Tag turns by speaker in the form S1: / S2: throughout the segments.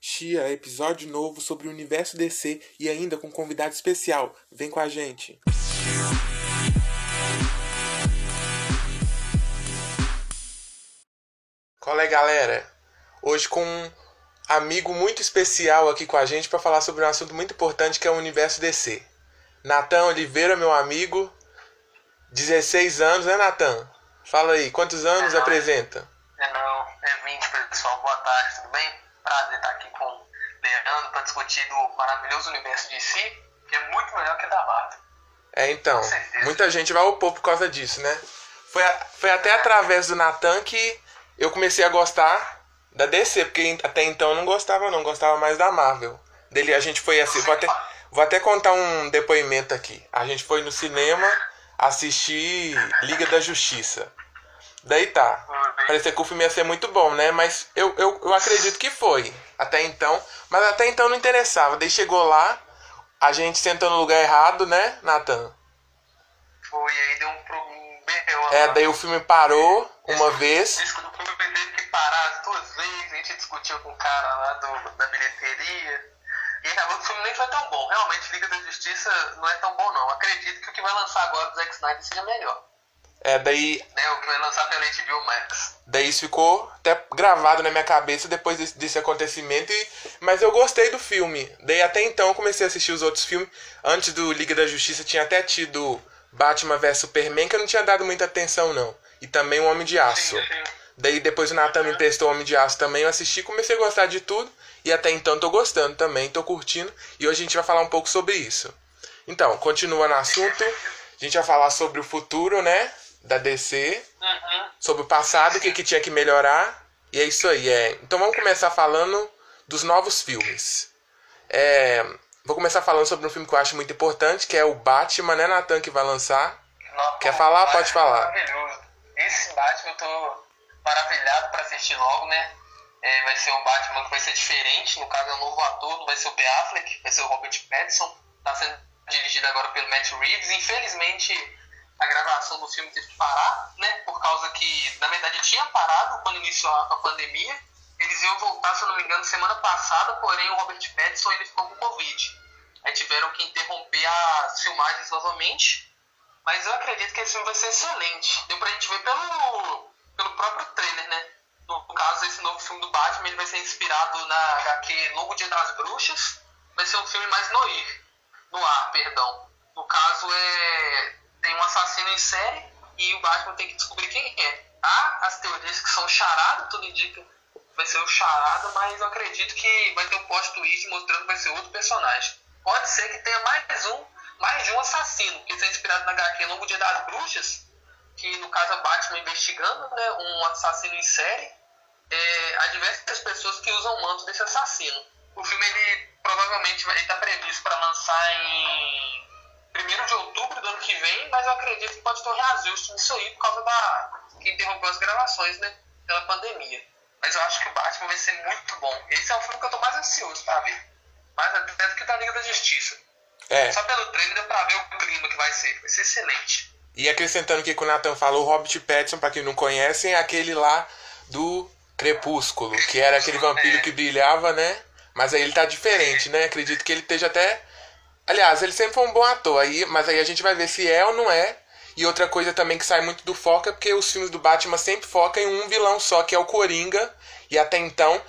S1: Chia, episódio novo sobre o universo DC e ainda com um convidado especial. Vem com a gente. Qual é, galera? Hoje com um amigo muito especial aqui com a gente para falar sobre um assunto muito importante que é o universo DC. Natan Oliveira, meu amigo, 16 anos, né, Natan? Fala aí, quantos anos
S2: é
S1: apresenta?
S2: É não, é 20, pessoal. Boa tarde, tudo bem? Prazer estar aqui com o Leandro para discutir do maravilhoso universo de si, que é muito melhor que da Marvel.
S1: É, então, muita gente vai opor por causa disso, né? Foi, foi até através do Natan que eu comecei a gostar da DC, porque até então eu não gostava não, gostava mais da Marvel. Dele a gente foi assim, vou até, vou até contar um depoimento aqui. A gente foi no cinema assistir Liga da Justiça. Daí tá. Parecia que o filme ia ser muito bom, né? Mas eu, eu, eu acredito que foi. Até então. Mas até então não interessava. Daí chegou lá, a gente sentou no lugar errado, né, Nathan?
S2: Foi, aí deu um problema.
S1: É, daí o filme parou uma vez.
S2: Disco do filme teve que parar duas vezes, a gente discutiu com o cara lá do, da bilheteria. E acabou que o filme nem foi tão bom. Realmente, Liga da Justiça não é tão bom, não. Acredito que o que vai lançar agora do Zack Snyder seja melhor.
S1: É, daí.
S2: É, o que vai lançar pela HBO Max.
S1: Daí isso ficou até gravado na minha cabeça depois desse, desse acontecimento. E, mas eu gostei do filme. Daí até então eu comecei a assistir os outros filmes. Antes do Liga da Justiça tinha até tido Batman vs Superman, que eu não tinha dado muita atenção, não. E também o Homem de Aço.
S2: Sim, sim.
S1: Daí depois o Nathan me emprestou o Homem de Aço também, eu assisti comecei a gostar de tudo. E até então tô gostando também, tô curtindo. E hoje a gente vai falar um pouco sobre isso. Então, continuando o assunto, a gente vai falar sobre o futuro, né? Da DC,
S2: Uhum.
S1: sobre o passado, o que, que tinha que melhorar. E é isso aí. É. Então vamos começar falando dos novos filmes. É, vou começar falando sobre um filme que eu acho muito importante, que é o Batman, né, Nathan, que vai lançar.
S2: Não,
S1: Quer falar? Pode falar.
S2: é Maravilhoso. Esse Batman eu tô maravilhado pra assistir logo, né? É, vai ser um Batman que vai ser diferente, no caso é um novo ator, não vai ser o Ben Affleck, vai ser o Robert Pattinson. Tá sendo dirigido agora pelo Matt Reeves. Infelizmente, a gravação do filme teve que parar, né? Por causa que, na verdade, tinha parado quando iniciou a, pandemia. Eles iam voltar, se eu não me engano, semana passada, porém o Robert Pattinson ele ficou com Covid. Aí tiveram que interromper as filmagens novamente. Mas eu acredito que esse filme vai ser excelente. Deu pra gente ver pelo, pelo próprio trailer, né? No caso, esse novo filme do Batman ele vai ser inspirado na HQ Novo Dia das Bruxas. Vai ser um filme mais noir. No ar, perdão. No caso, é tem um assassino em série e o Batman tem que descobrir quem é. Há as teorias que são charada, tudo indica que vai ser o charada, mas eu acredito que vai ter um post twist mostrando que vai ser outro personagem. Pode ser que tenha mais um, mais de um assassino, que está inspirado na HQ Novo Dia das Bruxas, que no caso é Batman investigando né, um assassino em série. É, há diversas pessoas que usam o manto desse assassino. O filme ele provavelmente está previsto para lançar em um reajuste nisso aí por causa da. que interrompeu as gravações, né? Pela pandemia. Mas eu acho que o Batman vai ser muito bom. Esse é o filme que eu tô mais ansioso pra ver. Mais até do que da Liga da Justiça.
S1: É.
S2: Só pelo trailer deu pra ver o clima que vai ser. Vai ser excelente.
S1: E acrescentando o que o Nathan falou, o Robert Pattinson, pra quem não conhece, é aquele lá do Crepúsculo, que era aquele vampiro que brilhava, né? Mas aí ele tá diferente, né? Acredito que ele esteja até. Aliás, ele sempre foi um bom ator, aí, mas aí a gente vai ver se é ou não é. E outra coisa também que sai muito do foco é porque os filmes do Batman sempre focam em um vilão só, que é o Coringa. E até então,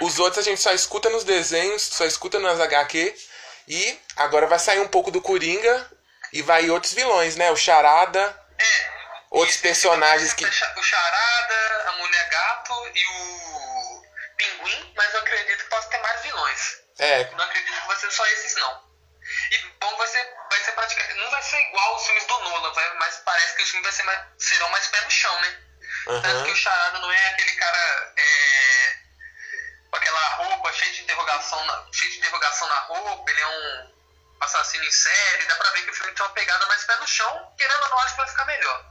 S1: os outros a gente só escuta nos desenhos, só escuta nas HQ. E agora vai sair um pouco do Coringa e vai outros vilões, né? O Charada,
S2: É.
S1: outros personagens que.
S2: O Charada, a Mulher Gato e o Pinguim, mas eu acredito que possa ter mais vilões.
S1: É,
S2: Não acredito que vai ser só esses, não. E bom, vai ser, vai ser praticamente. Não vai ser igual os filmes do Nolan, vai, mas parece que os filmes vai ser mais, serão mais pé no chão, né? Tanto
S1: aham.
S2: que o Charada não é aquele cara é, com aquela roupa cheia de interrogação na, cheio de interrogação na roupa, ele é um assassino em série, dá pra ver que o filme tem uma pegada mais pé no chão, querendo ou não, acho que vai ficar melhor.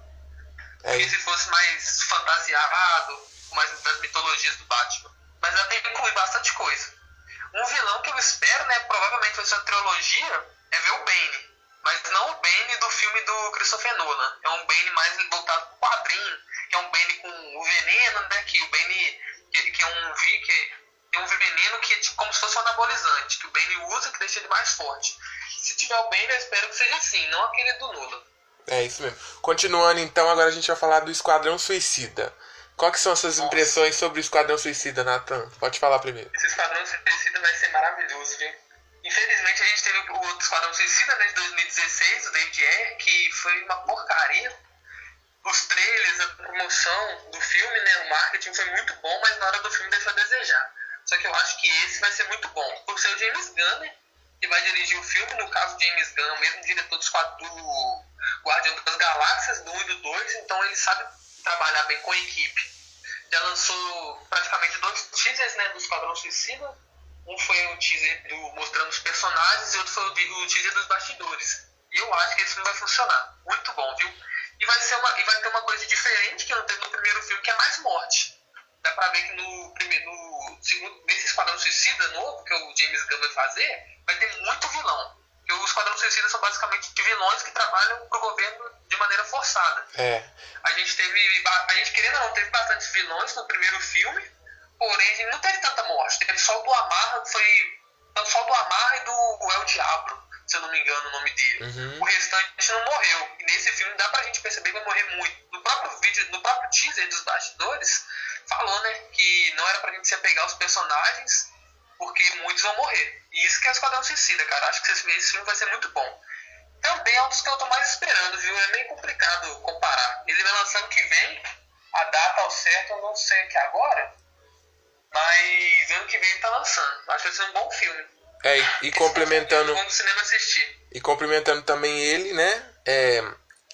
S2: Porque
S1: É,
S2: se fosse mais fantasiado, com mais das mitologias do Batman. Mas ela tem que incluir bastante coisa. Um vilão que eu espero, né, provavelmente vai ser uma trilogia, é ver o Bane. Mas não o Bane do filme do Christopher Nolan. É um Bane mais voltado pro quadrinho, que é um Bane com o veneno, né, que o Bane, que, que é um que um veneno que é tipo, como se fosse um anabolizante, que o Bane usa que deixa ele mais forte. Se tiver o Bane, eu espero que seja assim, não aquele do Nolan.
S1: É isso mesmo. Continuando então, agora a gente vai falar do Esquadrão Suicida. Quais são as suas impressões sobre o Esquadrão Suicida, Nathan? Pode falar primeiro.
S2: Esse Esquadrão Suicida vai ser maravilhoso, viu? Infelizmente a gente teve o outro Esquadrão Suicida né, de 2016, o David Ayer, que foi uma porcaria. Os trailers, a promoção do filme, né, o marketing foi muito bom, mas na hora do filme deixou a desejar. Só que eu acho que esse vai ser muito bom. Por ser o James Gunn, né, que vai dirigir o filme, no caso James Gunn, mesmo diretor quadros do Guardião das Galáxias, do 1 e do 2, então ele sabe trabalhar bem com a equipe. Já lançou praticamente dois teasers né, do Esquadrão Suicida. Um foi o teaser do, mostrando os personagens e outro foi o, o teaser dos bastidores. E eu acho que esse filme vai funcionar. Muito bom, viu? E vai, ser uma, e vai ter uma coisa diferente que não teve no primeiro filme, que é mais morte. Dá pra ver que no, primeiro, no segundo, nesse Esquadrão Suicida novo, que o James Gunn vai fazer, vai ter muito vilão. Porque os Esquadrão Suicida são basicamente vilões que trabalham pro governo de maneira forçada.
S1: É.
S2: A gente teve. A gente querendo ou não, teve bastantes vilões no primeiro filme, porém a gente não teve tanta morte. Teve só o do Amarra, foi. Só do Amarra e do El Diablo, se eu não me engano o nome dele.
S1: Uhum.
S2: O restante não morreu. E nesse filme dá pra gente perceber que vai morrer muito. No próprio vídeo, no próprio teaser dos bastidores, falou, né, que não era pra gente se apegar aos personagens, porque muitos vão morrer. E isso que é o Esquadrão Suicida, cara. Acho que esse filme vai ser muito bom. Também é um dos que eu tô mais esperando, viu? É meio complicado comparar. Ele vai lançar ano que vem, a data ao certo eu não sei aqui agora, mas ano que vem ele tá lançando. Acho que vai ser um bom filme.
S1: É, e, e complementando.
S2: Vamos no cinema assistir.
S1: E complementando também ele, né? É,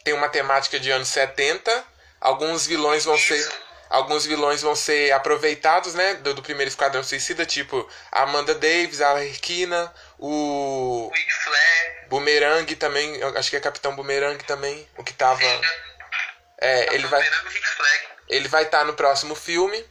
S1: tem uma temática de anos 70. Alguns vilões vão
S2: Isso.
S1: ser. Alguns vilões vão ser aproveitados, né? Do, do primeiro Esquadrão Suicida, tipo a Amanda Davis, a Arlequina, o
S2: O Ric Flair.
S1: Boomerang também, acho que é Capitão Boomerang também, o que tava. É, ele vai. Ele vai estar no próximo filme.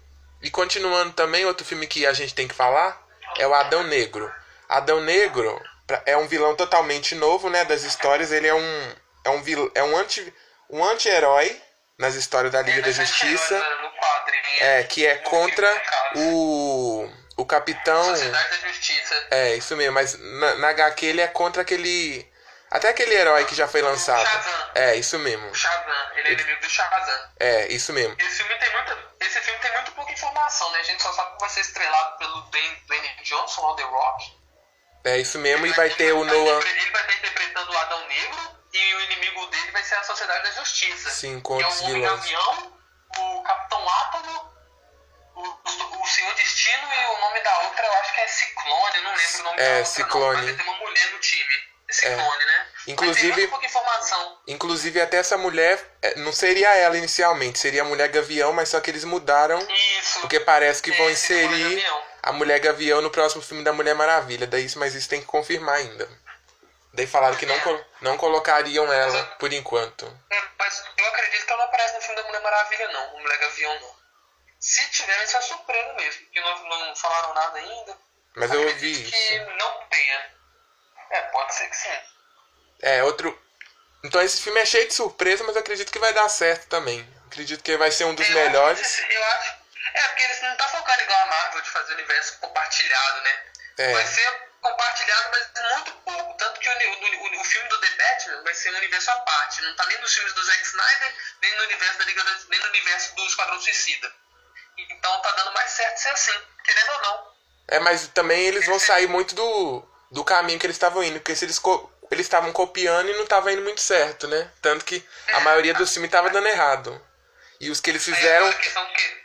S1: E continuando também, outro filme que a gente tem que falar é o Adão Negro. Adão Negro é um vilão totalmente novo, né, das histórias. Ele é um é um vil, é um anti um anti-herói nas histórias da Liga da Justiça,
S2: No quadrinho.
S1: é que é contra o o Capitão
S2: Sociedade da Justiça.
S1: é, isso mesmo, mas na, na HQ ele é contra aquele até aquele herói que já foi lançado.
S2: Shazam.
S1: É, isso mesmo.
S2: O Shazam. Ele é inimigo do Shazam.
S1: É, isso mesmo.
S2: Esse filme tem muita, esse filme tem muito pouca informação, né? A gente só sabe que vai ser estrelado pelo Dwayne, Johnson, ou The Rock.
S1: É isso mesmo e vai
S2: Ele
S1: ter o Noah
S2: Ele vai estar interpretando o Adão Negro e o inimigo dele vai ser a Sociedade da Justiça.
S1: Sim,
S2: que
S1: com
S2: é
S1: outros
S2: o Homem. Gavião, o Capitão Átomo, Senhor Destino e o nome da outra eu acho que é Ciclone, eu não lembro o nome
S1: É,
S2: da outra
S1: Ciclone.
S2: não, tem uma mulher no time. É Ciclone, né?
S1: Inclusive-. Inclusive, até essa mulher, é, não seria ela inicialmente, seria a Mulher Gavião, mas só que eles mudaram,
S2: Isso.
S1: porque parece que vão
S2: É, Ciclone
S1: inserir a Mulher Gavião no próximo filme da Mulher Maravilha. Daí, isso- mas isso tem que confirmar ainda. Daí falaram que não,
S2: É.
S1: não colocariam ela por enquanto.
S2: É, mas eu acredito que ela não aparece no filme da Mulher Maravilha, não. O Mulher Gavião, não. Se tiver, ser uma surpresa mesmo. Porque não, não falaram nada ainda.
S1: Mas eu ouvi
S2: que
S1: isso.
S2: não tenha. É, pode ser que sim.
S1: É, outro. Então esse filme é cheio de surpresa, mas eu acredito que vai dar certo também. Acredito que vai ser um dos
S2: Eu
S1: melhores.
S2: acho- Eu acho. É, porque eles não tá focando igual a Marvel de fazer universo compartilhado, né?
S1: É.
S2: Vai ser compartilhado, mas muito pouco. Tanto que o, o, o, o filme do The Batman vai ser um universo à parte. Não tá nem nos filmes do Zack Snyder, nem no universo da Liga da, nem no universo do Esquadrão Suicida. Então tá dando mais certo ser assim, querendo ou não.
S1: É, mas também eles vão sair muito do, do caminho que eles estavam indo, porque se eles eles estavam copiando e não estava indo muito certo, né? Tanto que a maioria dos filmes estava dando errado. E os que eles fizeram
S2: que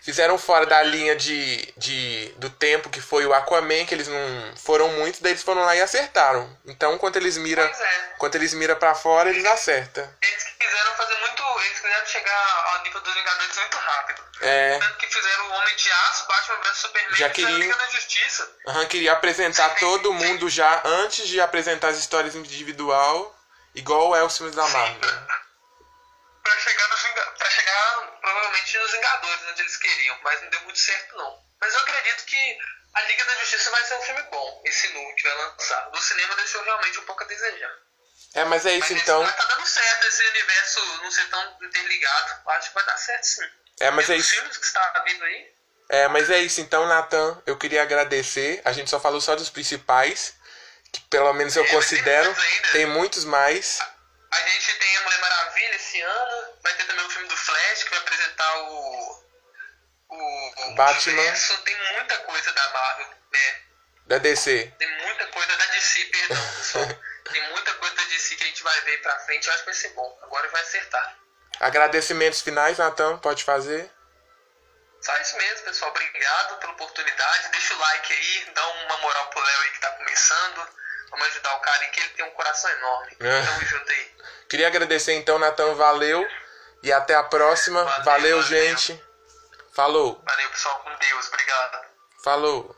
S1: fizeram fora da linha de, de do tempo que foi o Aquaman, que eles não foram muito, daí eles foram lá e acertaram. Então, quando eles mira,
S2: Pois é.
S1: quando eles mira para fora, eles acertam.
S2: eles quiseram fazer muito. Eles quiseram chegar ao nível dos Vingadores muito rápido.
S1: É,
S2: Tanto que fizeram o Homem de Aço, Batman vs Superman
S1: Já
S2: e fizeram a
S1: queriam.
S2: Liga da Justiça.
S1: aham, queria apresentar todo mundo já antes de apresentar as histórias individual, igual é os filmes da Marvel.
S2: Pra chegar, provavelmente nos Vingadores, onde eles queriam, mas não deu muito certo não. Mas eu acredito que a Liga da Justiça vai ser um filme bom, esse novo que vai lançar. No cinema deixou realmente um pouco a desejar.
S1: É, mas é
S2: Mas
S1: isso
S2: esse-
S1: então.
S2: mas tá dando certo esse universo não ser tão interligado. Acho que vai dar certo sim.
S1: É, mas é isso.
S2: filmes que está vindo aí.
S1: É, mas é isso. Então, Natan, eu queria agradecer. A gente só falou só dos principais, que pelo menos eu
S2: É,
S1: considero.
S2: tem muitos.
S1: Tem muitos mais.
S2: A gente tem a Mulher Maravilha esse ano, vai ter também o filme do Flash, o. O, o
S1: Batman.
S2: universo. Tem muita coisa da Marvel, né?
S1: Da DC.
S2: Tem muita coisa da DC, perdão, pessoal. tem muita coisa da DC que a gente vai ver pra frente, eu acho que vai ser bom. Agora vai acertar.
S1: Agradecimentos finais, Natan, pode fazer.
S2: Só isso mesmo, pessoal. Obrigado pela oportunidade. Deixa o like aí, dá uma moral pro Léo aí que tá começando. Vamos ajudar o cara aí, que ele tem um coração enorme.
S1: É.
S2: Tamo junto aí.
S1: Queria agradecer então, Natan, valeu. E até a próxima.
S2: Valeu,
S1: valeu
S2: valeu.
S1: gente. Falou.
S2: Valeu, pessoal. Com Deus. Obrigado.
S1: Falou.